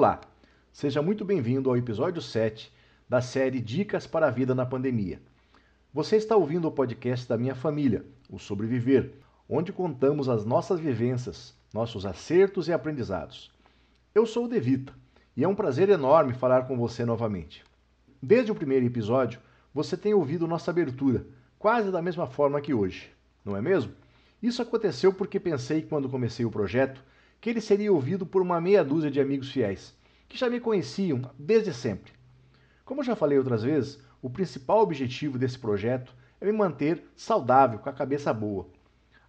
Olá, seja muito bem-vindo ao episódio 7 da série Dicas para a Vida na Pandemia. Você está ouvindo o podcast da minha família, o Sobreviver, onde contamos as nossas vivências, nossos acertos e aprendizados. Eu sou o Devita e é um prazer enorme falar com você novamente. Desde o primeiro episódio, você tem ouvido nossa abertura, quase da mesma forma que hoje, não é mesmo? Isso aconteceu porque pensei, quando comecei o projeto, que ele seria ouvido por uma meia dúzia de amigos fiéis, que já me conheciam desde sempre. Como já falei outras vezes, o principal objetivo desse projeto é me manter saudável, com a cabeça boa.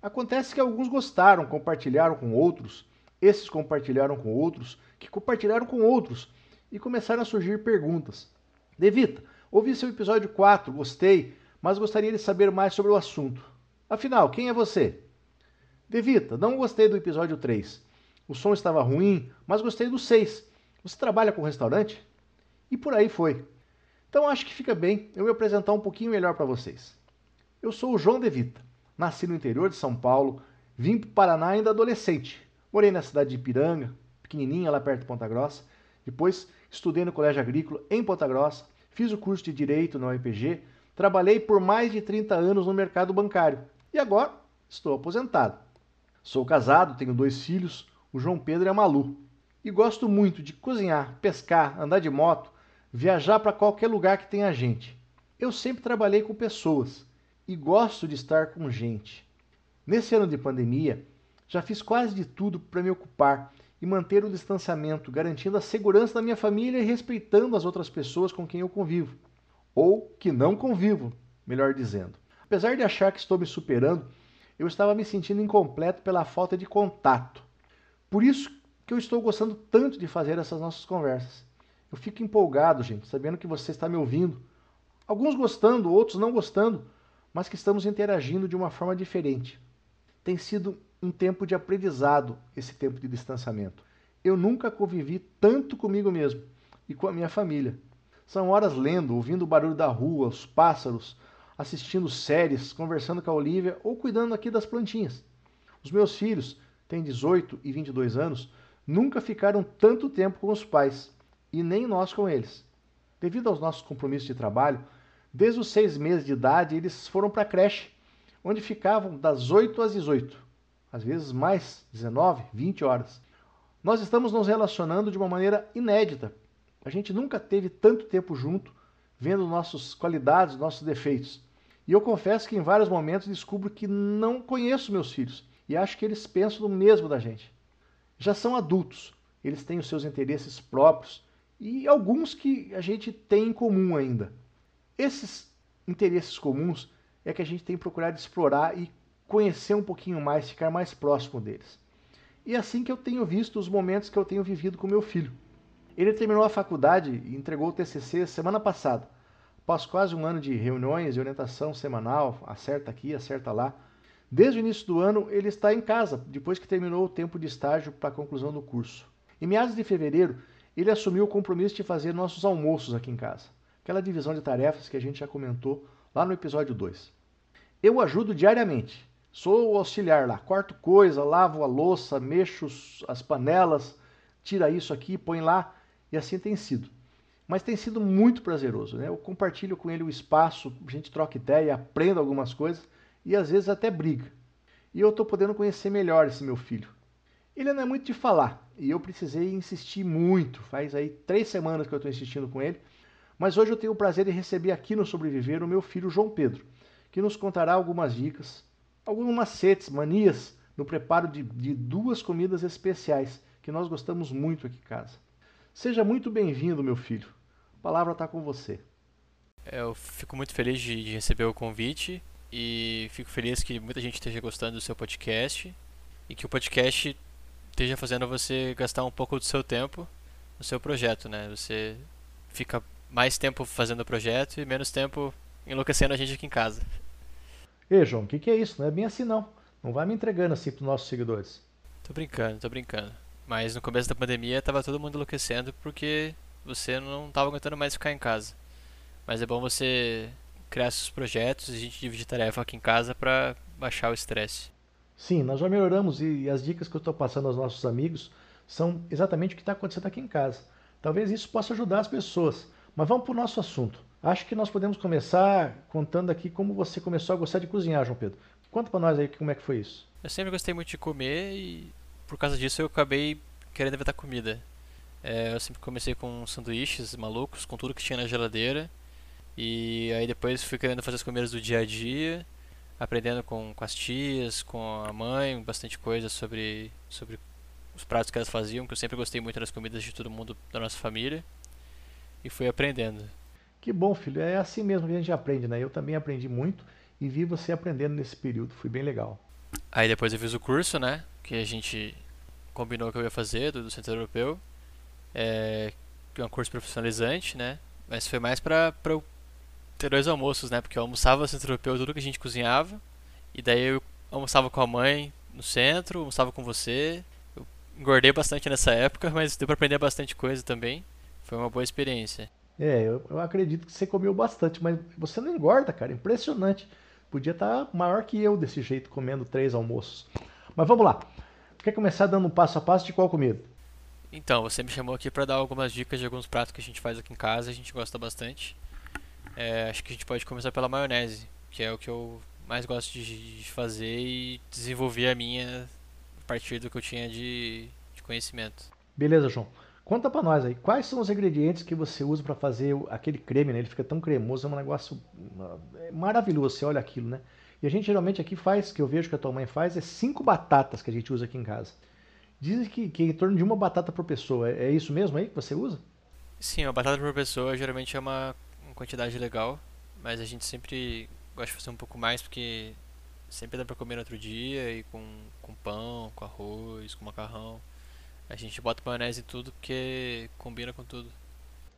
Acontece que alguns gostaram, compartilharam com outros, esses compartilharam com outros, que compartilharam com outros, e começaram a surgir perguntas. Devita, ouvi seu episódio 4, gostei, mas gostaria de saber mais sobre o assunto. Afinal, quem é você? Devita, não gostei do episódio 3. O som estava ruim, mas gostei do 6. Você trabalha com restaurante? E por aí foi. Então acho que fica bem eu me apresentar um pouquinho melhor para vocês. Eu sou o João De Vita, nasci no interior de São Paulo, vim para o Paraná ainda adolescente. Morei na cidade de Ipiranga, pequenininha lá perto de Ponta Grossa. Depois estudei no Colégio Agrícola em Ponta Grossa, fiz o curso de Direito na UEPG, trabalhei por mais de 30 anos no mercado bancário e agora estou aposentado. Sou casado, tenho dois filhos, o João Pedro a Malu. E gosto muito de cozinhar, pescar, andar de moto, viajar para qualquer lugar que tenha gente. Eu sempre trabalhei com pessoas e gosto de estar com gente. Nesse ano de pandemia, já fiz quase de tudo para me ocupar e manter o distanciamento, garantindo a segurança da minha família e respeitando as outras pessoas com quem eu convivo. Ou que não convivo, melhor dizendo. Apesar de achar que estou me superando, eu estava me sentindo incompleto pela falta de contato. Por isso que eu estou gostando tanto de fazer essas nossas conversas. Eu fico empolgado, gente, sabendo que você está me ouvindo. Alguns gostando, outros não gostando, mas que estamos interagindo de uma forma diferente. Tem sido um tempo de aprendizado esse tempo de distanciamento. Eu nunca convivi tanto comigo mesmo e com a minha família. São horas lendo, ouvindo o barulho da rua, os pássaros, assistindo séries, conversando com a Olivia ou cuidando aqui das plantinhas. Os meus filhos, têm 18 e 22 anos, nunca ficaram tanto tempo com os pais e nem nós com eles. Devido aos nossos compromissos de trabalho, desde os seis meses de idade eles foram para a creche, onde ficavam das 8 às 18, às vezes mais, 19, 20 horas. Nós estamos nos relacionando de uma maneira inédita. A gente nunca teve tanto tempo junto, vendo nossas qualidades, nossos defeitos. E eu confesso que em vários momentos descubro que não conheço meus filhos e acho que eles pensam no mesmo da gente. Já são adultos, eles têm os seus interesses próprios e alguns que a gente tem em comum ainda. Esses interesses comuns é que a gente tem procurado explorar e conhecer um pouquinho mais, ficar mais próximo deles. E é assim que eu tenho visto os momentos que eu tenho vivido com meu filho. Ele terminou a faculdade e entregou o TCC semana passada. Após quase um ano de reuniões e orientação semanal, acerta aqui, acerta lá. Desde o início do ano, ele está em casa, depois que terminou o tempo de estágio para a conclusão do curso. Em meados de fevereiro, ele assumiu o compromisso de fazer nossos almoços aqui em casa. Aquela divisão de tarefas que a gente já comentou lá no episódio 2. Eu ajudo diariamente. Sou o auxiliar lá, corto coisa, lavo a louça, mexo as panelas, tira isso aqui, põe lá, e assim tem sido. Mas tem sido muito prazeroso, né? Eu compartilho com ele o espaço, a gente troca ideia, aprendo algumas coisas e às vezes até briga. E eu estou podendo conhecer melhor esse meu filho. Ele não é muito de falar, e eu precisei insistir muito. Faz aí três semanas que eu estou insistindo com ele. Mas hoje eu tenho o prazer de receber aqui no Sobreviver o meu filho João Pedro, que nos contará algumas dicas, alguns macetes, manias no preparo de, de duas comidas especiais que nós gostamos muito aqui em casa. Seja muito bem-vindo, meu filho. A palavra está com você. Eu fico muito feliz de receber o convite e fico feliz que muita gente esteja gostando do seu podcast e que o podcast esteja fazendo você gastar um pouco do seu tempo no seu projeto, né? Você fica mais tempo fazendo o projeto e menos tempo enlouquecendo a gente aqui em casa. Ei, João, o que, que é isso? Não é bem assim não. Não vai me entregando assim para os nossos seguidores. Tô brincando, tô brincando. Mas no começo da pandemia tava todo mundo enlouquecendo porque você não tava aguentando mais ficar em casa. Mas é bom você criar seus projetos e a gente dividir tarefa aqui em casa para baixar o estresse. Sim, nós já melhoramos e as dicas que eu estou passando aos nossos amigos são exatamente o que está acontecendo aqui em casa. Talvez isso possa ajudar as pessoas. Mas vamos para o nosso assunto. Acho que nós podemos começar contando aqui como você começou a gostar de cozinhar, João Pedro. Conta para nós aí como é que foi isso. Eu sempre gostei muito de comer e por causa disso eu acabei querendo inventar comida. É, eu sempre comecei com sanduíches malucos, com tudo que tinha na geladeira. E aí depois fui querendo fazer as comidas do dia a dia, aprendendo com, com as tias, com a mãe, bastante coisa sobre, sobre os pratos que elas faziam, que eu sempre gostei muito das comidas de todo mundo da nossa família. E fui aprendendo. Que bom, filho. É assim mesmo que a gente aprende, né? Eu também aprendi muito e vi você aprendendo nesse período. Foi bem legal. Aí depois eu fiz o curso, né? Que a gente combinou que eu ia fazer do, do Centro Europeu. É, é um curso profissionalizante, né? Mas foi mais pra eu ter dois almoços, né? Porque eu almoçava no Centro Europeu tudo que a gente cozinhava. E daí eu almoçava com a mãe no centro, almoçava com você. Eu engordei bastante nessa época, mas deu pra aprender bastante coisa também. Foi uma boa experiência. É, eu, eu acredito que você comeu bastante, mas você não engorda, cara. Impressionante. Podia estar tá maior que eu desse jeito, comendo três almoços. Mas vamos lá. Quer começar dando um passo a passo de qual comida? Então, você me chamou aqui para dar algumas dicas de alguns pratos que a gente faz aqui em casa, a gente gosta bastante. É, acho que a gente pode começar pela maionese, que é o que eu mais gosto de, de fazer e desenvolver a minha a partir do que eu tinha de, de conhecimento. Beleza, João. Conta para nós aí, quais são os ingredientes que você usa para fazer aquele creme, né? Ele fica tão cremoso, é um negócio é maravilhoso, você olha aquilo, né? E a gente geralmente aqui faz, que eu vejo que a tua mãe faz, é cinco batatas que a gente usa aqui em casa. Dizem que, que é em torno de uma batata por pessoa. É, é isso mesmo aí que você usa? Sim, uma batata por pessoa geralmente é uma quantidade legal, mas a gente sempre gosta de fazer um pouco mais porque sempre dá para comer no outro dia e com, com pão, com arroz, com macarrão. A gente bota maionese em tudo porque combina com tudo.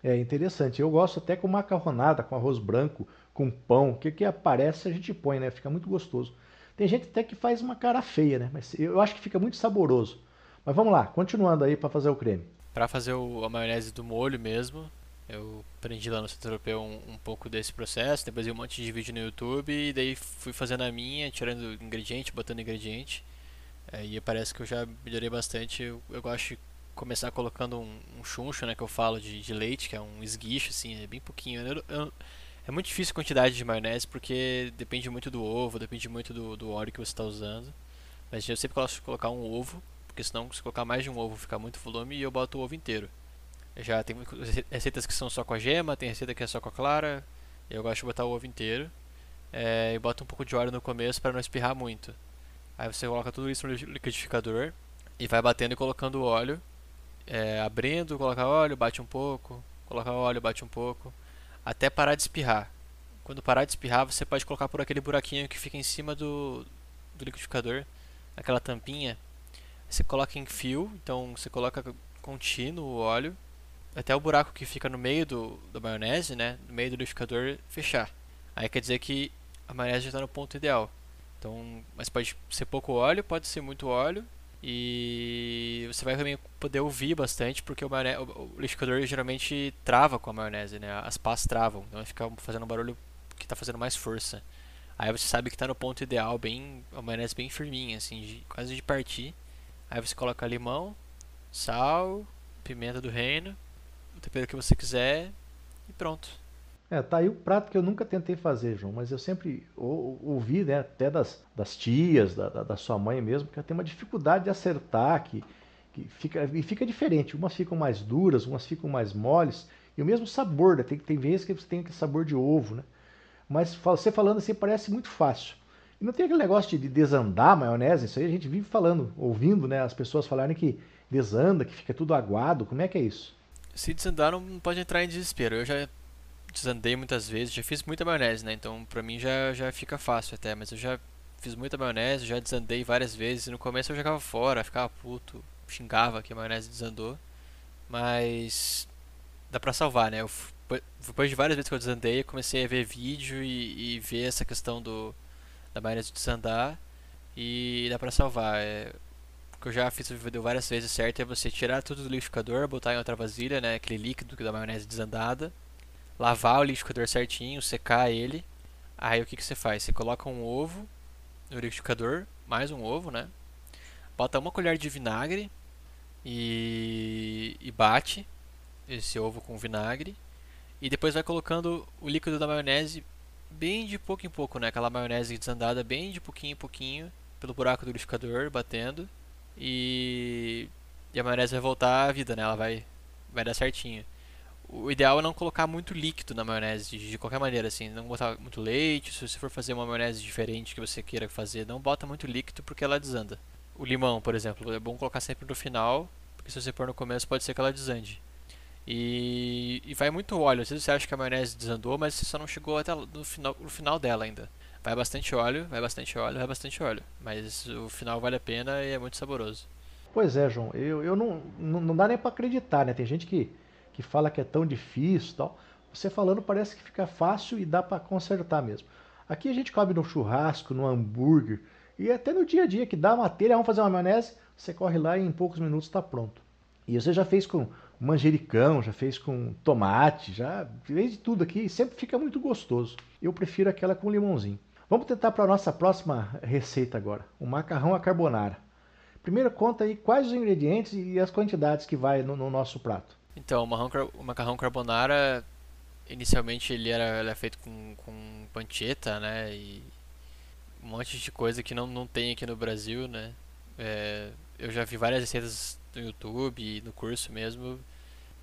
É interessante. Eu gosto até com macarronada, com arroz branco, com pão. O que, que aparece a gente põe, né? Fica muito gostoso. Tem gente até que faz uma cara feia, né? Mas eu acho que fica muito saboroso. Mas vamos lá, continuando aí para fazer o creme. Para fazer o, a maionese do molho mesmo, eu aprendi lá no Centro Europeu um, um, pouco desse processo. Depois vi um monte de vídeo no YouTube e daí fui fazendo a minha, tirando ingrediente, botando ingrediente. É, e parece que eu já melhorei bastante. Eu, eu gosto de começar colocando um, um chuncho, né, que eu falo de, de, leite, que é um esguicho, assim, é bem pouquinho. Eu, eu, é muito difícil a quantidade de maionese porque depende muito do ovo, depende muito do, do óleo que você está usando. Mas eu sempre gosto de colocar um ovo, porque senão se colocar mais de um ovo fica muito volume e eu boto o ovo inteiro. Já tem receitas que são só com a gema, tem receita que é só com a clara. Eu gosto de botar o ovo inteiro. É, e boto um pouco de óleo no começo para não espirrar muito. Aí você coloca tudo isso no liquidificador e vai batendo e colocando o óleo. É, abrindo, coloca óleo, bate um pouco, coloca óleo, bate um pouco, até parar de espirrar. Quando parar de espirrar, você pode colocar por aquele buraquinho que fica em cima do, do liquidificador, aquela tampinha. Você coloca em fio, então você coloca contínuo o óleo, até o buraco que fica no meio do, da maionese, né, no meio do liquidificador, fechar. Aí quer dizer que a maionese já está no ponto ideal. Então, mas pode ser pouco óleo, pode ser muito óleo. E você vai também poder ouvir bastante, porque o, maionese, o liquidificador geralmente trava com a maionese, né? As pás travam, então vai ficar fazendo um barulho que está fazendo mais força. Aí você sabe que está no ponto ideal, bem, a maionese bem firminha, assim, de, quase de partir. Aí você coloca limão, sal, pimenta do reino, tempero que você quiser e pronto. É, tá aí o prato que eu nunca tentei fazer, João, mas eu sempre ou, ouvi, né, até das, das tias, da, da, da, sua mãe mesmo, que ela tem uma dificuldade de acertar, que, que fica, e fica diferente. Umas ficam mais duras, umas ficam mais moles, e o mesmo sabor, né? tem, tem vezes que você tem aquele sabor de ovo, né? Mas você falando assim parece muito fácil. E não tem aquele negócio de desandar a maionese, isso aí a gente vive falando, ouvindo, né, as pessoas falarem que desanda, que fica tudo aguado, como é que é isso? Se desandar não pode entrar em desespero. Eu já desandei muitas vezes, já fiz muita maionese, né? Então pra mim já, já fica fácil até, mas eu já fiz muita maionese, já desandei várias vezes. No começo eu jogava fora, ficava puto, xingava que a maionese desandou. Mas dá pra salvar, né? Eu, depois de várias vezes que eu desandei, eu comecei a ver vídeo e, e ver essa questão do da maionese desandar e dá pra salvar. É, que eu já fiz deu várias vezes certo é você tirar tudo do liquidificador, botar em outra vasilha, né? Aquele líquido da maionese desandada lavar o liquidificador certinho, secar ele. Aí o que, que você faz? Você coloca um ovo no liquidificador, mais um ovo, né? Bota uma colher de vinagre, e, e bate esse ovo com vinagre e depois vai colocando o líquido da maionese bem de pouco em pouco, né? Aquela maionese desandada bem de pouquinho em pouquinho pelo buraco do liquidificador, batendo e, e a maionese vai voltar à vida, né? Ela vai vai dar certinho. O ideal é não colocar muito líquido na maionese, de, qualquer maneira, assim, não botar muito leite. Se você for fazer uma maionese diferente que você queira fazer, não bota muito líquido porque ela desanda. O limão, por exemplo, é bom colocar sempre no final, porque se você pôr no começo pode ser que ela desande. E, e vai muito óleo. Às vezes você acha que a maionese desandou, mas você só não chegou até no final, no final dela ainda. Vai bastante óleo, vai bastante óleo, vai bastante óleo. Mas o final vale a pena e é muito saboroso. Pois é, João. Eu, eu não, não, não dá nem para acreditar, né? Tem gente que, que fala que é tão difícil tal. Você falando parece que fica fácil e dá para consertar mesmo. Aqui a gente come no churrasco, no hambúrguer e até no dia a dia que dá uma telha, vamos fazer uma maionese, você corre lá e em poucos minutos está pronto. E você já fez com manjericão, já fez com tomate, já fez de tudo aqui e sempre fica muito gostoso. Eu prefiro aquela com limãozinho. Vamos tentar para a nossa próxima receita agora, o macarrão à carbonara. Primeiro conta aí quais os ingredientes e as quantidades que vai no, no nosso prato. Então, o macarrão, o macarrão carbonara, inicialmente ele era, ele é feito com, com pancetta, né, e um monte de coisa que não, não tem aqui no Brasil, né. É, eu já vi várias receitas no YouTube no curso mesmo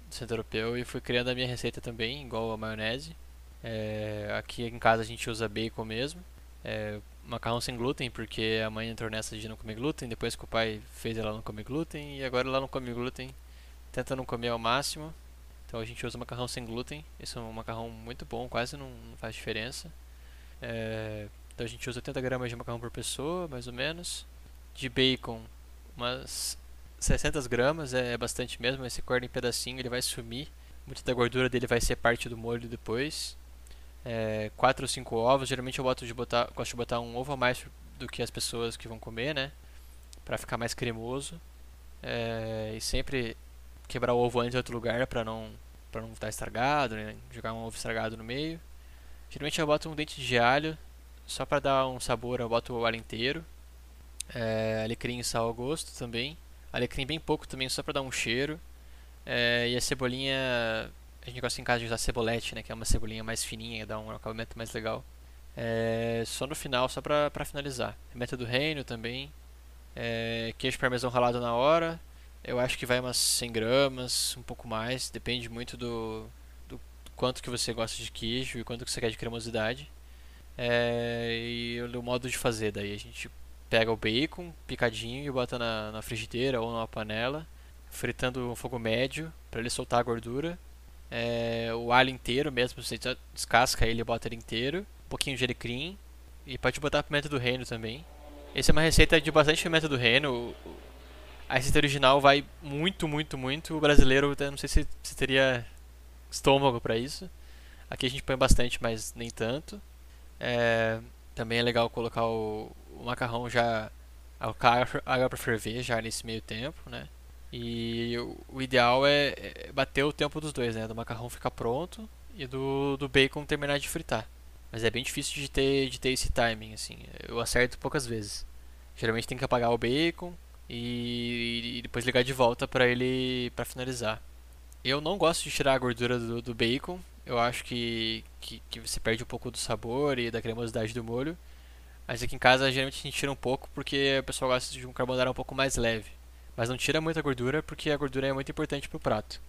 do Centro Europeu e fui criando a minha receita também, igual a maionese. É, aqui em casa a gente usa bacon mesmo. É, macarrão sem glúten, porque a mãe entrou nessa de não comer glúten, depois que o pai fez ela não comer glúten e agora ela não come glúten, tenta não comer ao máximo. Então a gente usa macarrão sem glúten. Esse é um macarrão muito bom, quase não, não faz diferença. É, então a gente usa 80 gramas de macarrão por pessoa, mais ou menos. De bacon, umas 600 gramas, é bastante mesmo. Esse corta em pedacinho, ele vai sumir. Muita da gordura dele vai ser parte do molho depois. É, 4 ou 5 ovos. Geralmente eu gosto de botar, gosto de botar um ovo a mais do que as pessoas que vão comer, né? Pra ficar mais cremoso. É, e sempre quebrar o ovo antes em outro lugar para não para não estar estragado, né? jogar um ovo estragado no meio. Geralmente eu boto um dente de alho, só para dar um sabor, eu boto o alho inteiro. É, alecrim e sal ao gosto também. Alecrim bem pouco também, só para dar um cheiro. É, e a cebolinha, a gente gosta em casa de usar cebolete, né, que é uma cebolinha mais fininha, dá um acabamento mais legal. É, só no final, só para finalizar. Meta do reino também. É, queijo parmesão ralado na hora. Eu acho que vai umas 100 gramas, um pouco mais. Depende muito do, do quanto que você gosta de queijo e quanto que você quer de cremosidade. É, e o modo de fazer daí a gente pega o bacon picadinho e bota na, na frigideira ou numa panela, fritando um fogo médio para ele soltar a gordura. É, o alho inteiro mesmo, você descasca ele e bota ele inteiro. Um pouquinho de alecrim e pode botar pimenta do reino também. Essa é uma receita de bastante pimenta do reino. A receita original vai muito, muito, muito. O brasileiro, não sei se, se teria estômago para isso. Aqui a gente põe bastante, mas nem tanto. É, também é legal colocar o, o macarrão já colocar água para ferver já nesse meio tempo, né? E o, ideal é, é, bater o tempo dos dois, né? Do macarrão ficar pronto e do, do bacon terminar de fritar. Mas é bem difícil de ter, de ter esse timing, assim. Eu acerto poucas vezes. Geralmente tem que apagar o bacon e, e depois ligar de volta para ele para finalizar. Eu não gosto de tirar a gordura do, do bacon. Eu acho que, que, que você perde um pouco do sabor e da cremosidade do molho. Mas aqui em casa geralmente a gente tira um pouco porque o pessoal gosta de um carbonara um pouco mais leve. Mas não tira muita gordura porque a gordura é muito importante para o prato.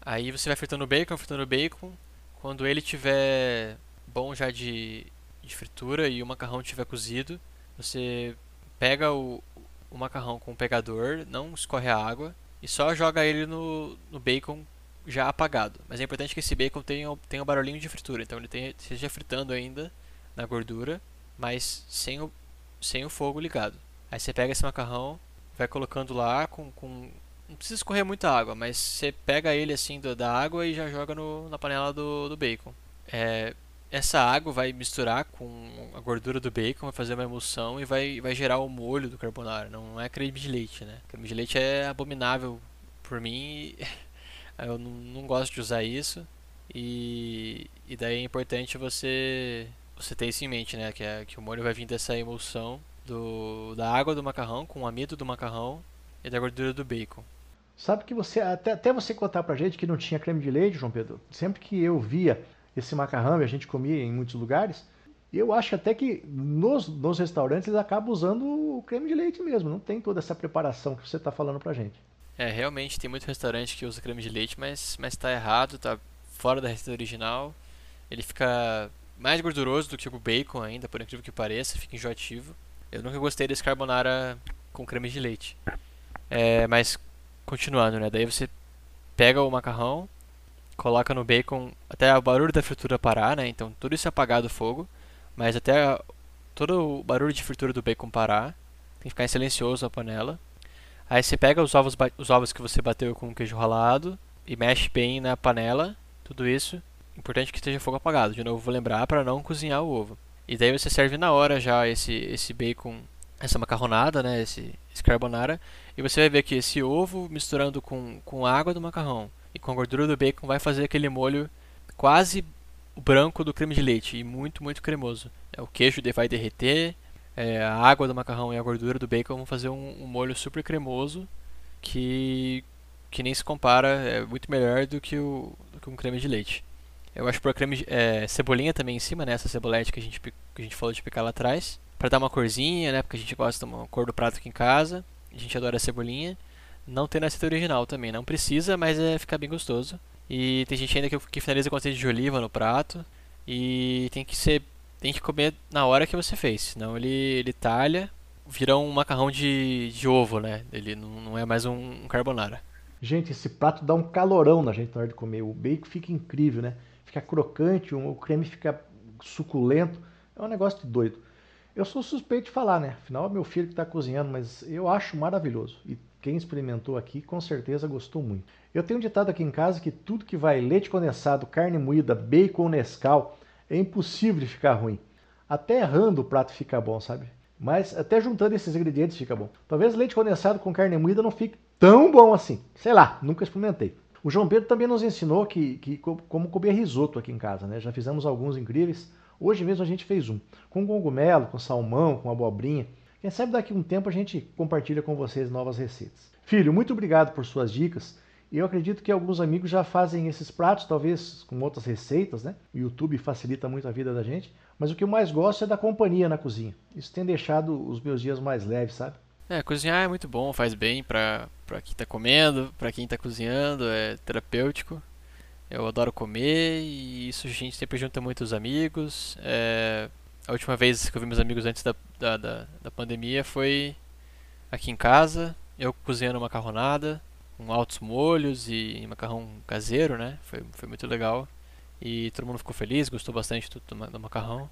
Aí você vai fritando o bacon, fritando o bacon. Quando ele tiver bom já de, de fritura e o macarrão tiver cozido, você pega o, o macarrão com o pegador, não escorre a água e só joga ele no, no bacon já apagado. Mas é importante que esse bacon tenha, tenha um barulhinho de fritura, então ele tenha, esteja fritando ainda na gordura mas sem o, sem o fogo ligado. Aí você pega esse macarrão, vai colocando lá com, com não precisa escorrer muita água, mas você pega ele assim do, da água e já joga no, na panela do, do bacon. É, essa água vai misturar com a gordura do bacon, vai fazer uma emulsão e vai, vai gerar o molho do carbonara. Não é creme de leite, né? Creme de leite é abominável por mim. Eu não, não gosto de usar isso. E, e daí é importante você você ter isso em mente, né? Que, é, que o molho vai vir dessa emulsão do, da água do macarrão com o amido do macarrão e da gordura do bacon. Sabe que você, até, até você contar pra gente que não tinha creme de leite, João Pedro, sempre que eu via esse macarrão e a gente comia em muitos lugares, eu acho até que nos, nos restaurantes eles acabam usando o creme de leite mesmo, não tem toda essa preparação que você está falando pra gente. É, realmente tem muito restaurante que usa creme de leite, mas, mas tá errado, tá fora da receita original. Ele fica mais gorduroso do que o bacon ainda, por incrível que pareça, fica enjoativo. Eu nunca gostei desse carbonara com creme de leite. É, mas continuando, né? Daí você pega o macarrão, coloca no bacon até o barulho da fritura parar, né? Então tudo isso é apagado o fogo, mas até todo o barulho de fritura do bacon parar, tem que ficar em silencioso a panela. Aí você pega os ovos, os ovos que você bateu com queijo ralado e mexe bem na panela, tudo isso. Importante que esteja fogo apagado. De novo, vou lembrar para não cozinhar o ovo. E daí você serve na hora já esse, esse bacon, essa macarronada, né, esse, esse carbonara. E você vai ver que esse ovo misturando com, com a água do macarrão e com a gordura do bacon vai fazer aquele molho quase branco do creme de leite e muito, muito cremoso. O queijo vai derreter, é, a água do macarrão e a gordura do bacon vão fazer um, um, molho super cremoso que, que nem se compara, é muito melhor do que, o, do que um creme de leite. Eu acho que creme é, cebolinha também em cima, né? Essa cebolete que a gente, que a gente falou de picar lá atrás. Pra dar uma corzinha, né? Porque a gente gosta de uma cor do prato aqui em casa. A gente adora a cebolinha. Não tem na receita original também. Não precisa, mas é ficar bem gostoso. E tem gente ainda que, que finaliza com azeite de oliva no prato. E tem que ser tem que comer na hora que você fez, senão ele, ele talha, vira um macarrão de, de ovo, né? Ele não, não é mais um, um carbonara. Gente, esse prato dá um calorão na gente na hora de comer. O bacon fica incrível, né? Fica crocante, o creme fica suculento. É um negócio de doido. Eu sou suspeito de falar, né? Afinal, é meu filho que está cozinhando, mas eu acho maravilhoso. E quem experimentou aqui, com certeza gostou muito. Eu tenho um ditado aqui em casa que tudo que vai leite condensado, carne moída, bacon, Nescau, é impossível de ficar ruim. Até errando o prato fica bom, sabe? Mas até juntando esses ingredientes fica bom. Talvez leite condensado com carne moída não fique tão bom assim. Sei lá, nunca experimentei. O João Pedro também nos ensinou que, que como comer risoto aqui em casa, né? Já fizemos alguns incríveis. Hoje mesmo a gente fez um. Com cogumelo, com salmão, com abobrinha. Quem sabe daqui a um tempo a gente compartilha com vocês novas receitas. Filho, muito obrigado por suas dicas. Eu acredito que alguns amigos já fazem esses pratos, talvez com outras receitas, né? O YouTube facilita muito a vida da gente. Mas o que eu mais gosto é da companhia na cozinha. Isso tem deixado os meus dias mais leves, sabe? É, cozinhar é muito bom, faz bem pra, pra quem tá comendo, pra quem tá cozinhando, é terapêutico. Eu adoro comer e isso a gente sempre junta muitos amigos. É, a última vez que eu vi meus amigos antes da, da, da, da pandemia foi aqui em casa, eu cozinhando macarronada com altos molhos e macarrão caseiro, né? Foi, foi muito legal. E todo mundo ficou feliz, gostou bastante do, do macarrão.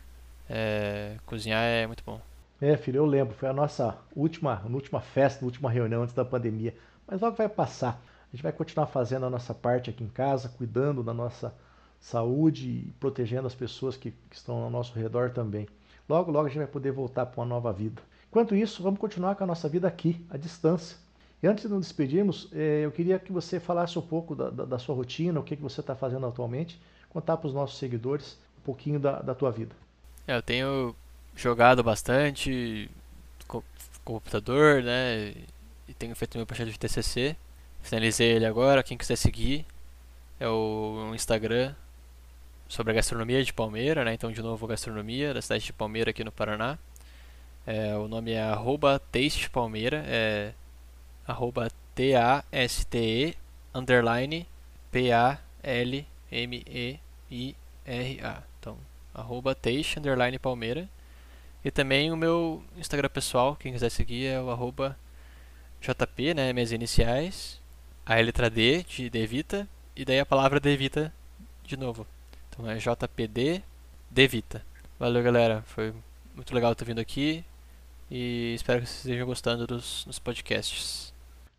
É, cozinhar é muito bom. É, filho, eu lembro. Foi a nossa última, última festa, última reunião antes da pandemia. Mas logo vai passar. A gente vai continuar fazendo a nossa parte aqui em casa, cuidando da nossa saúde e protegendo as pessoas que, que estão ao nosso redor também. Logo, logo a gente vai poder voltar para uma nova vida. Enquanto isso, vamos continuar com a nossa vida aqui, à distância e antes de nos despedirmos, eh, eu queria que você falasse um pouco da, da, da sua rotina, o que, que você está fazendo atualmente, contar para os nossos seguidores um pouquinho da, da tua vida. É, eu tenho jogado bastante com computador, né? E tenho feito meu projeto de TCC. Finalizei ele agora. Quem quiser seguir é o Instagram sobre a gastronomia de Palmeira, né? Então, de novo, gastronomia da cidade de Palmeira aqui no Paraná. É, o nome é arroba Taste Palmeira. É arroba T-A-S-T-E, underline P-A-L-M-E-I-R-A. Então, arroba Teixe, underline Palmeira. E também o meu Instagram pessoal, quem quiser seguir, é o arroba JP, né, minhas iniciais, a letra D de Devita, e daí a palavra Devita de novo. Então é JPD Devita. Valeu, galera. Foi muito legal ter vindo aqui. E espero que vocês estejam gostando dos, dos podcasts.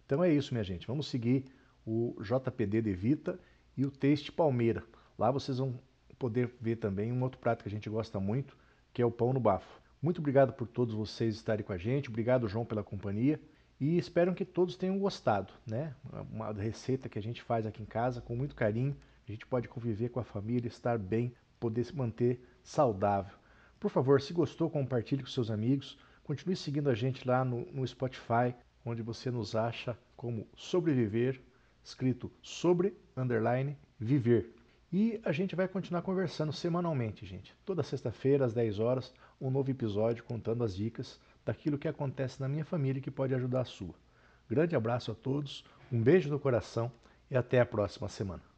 Então é isso, minha gente. Vamos seguir o JPD de Vita e o Taste Palmeira. Lá vocês vão poder ver também um outro prato que a gente gosta muito, que é o pão no bafo. Muito obrigado por todos vocês estarem com a gente. Obrigado, João, pela companhia. E espero que todos tenham gostado, né? Uma receita que a gente faz aqui em casa com muito carinho. A gente pode conviver com a família, estar bem, poder se manter saudável. Por favor, se gostou, compartilhe com seus amigos. Continue seguindo a gente lá no, no Spotify, onde você nos acha como sobreviver, escrito sobre underline viver. E a gente vai continuar conversando semanalmente, gente. Toda sexta-feira, às 10 horas, um novo episódio contando as dicas daquilo que acontece na minha família e que pode ajudar a sua. Grande abraço a todos, um beijo no coração e até a próxima semana.